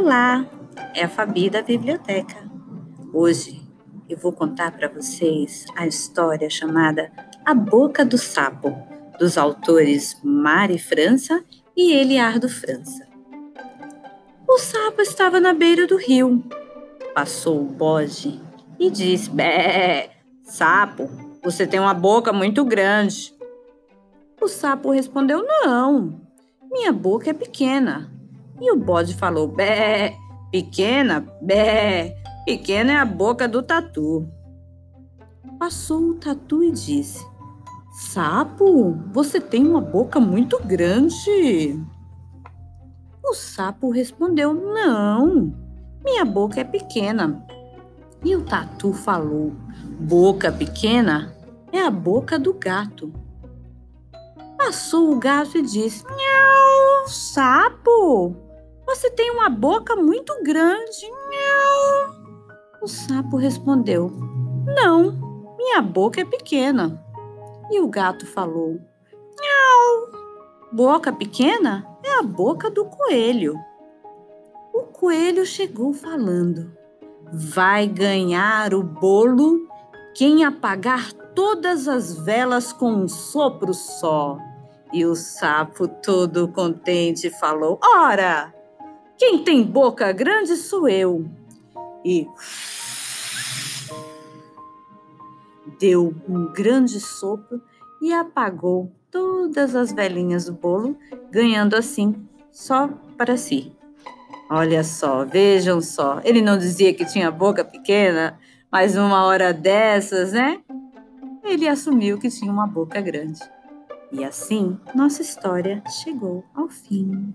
Olá, é a Fabi da Biblioteca. Hoje eu vou contar para vocês a história chamada A Boca do Sapo, dos autores Mari França e Eliardo França. O sapo estava na beira do rio. Passou o bode e disse: Bé, sapo, você tem uma boca muito grande. O sapo respondeu: Não, minha boca é pequena. E o bode falou: Bé, pequena, bé, pequena é a boca do tatu. Passou o tatu e disse: Sapo, você tem uma boca muito grande. O sapo respondeu: Não, minha boca é pequena. E o tatu falou: Boca pequena é a boca do gato. Passou o gato e disse: Miau, sapo, você tem uma boca muito grande. O sapo respondeu: Não, minha boca é pequena. E o gato falou: Miau, boca pequena é a boca do coelho. O coelho chegou falando: Vai ganhar o bolo quem apagar todas as velas com um sopro só. E o sapo, todo contente, falou: Ora, quem tem boca grande sou eu. E deu um grande sopro e apagou todas as velhinhas do bolo, ganhando assim só para si. Olha só, vejam só. Ele não dizia que tinha boca pequena, mas uma hora dessas, né? Ele assumiu que tinha uma boca grande. E assim, nossa história chegou ao fim.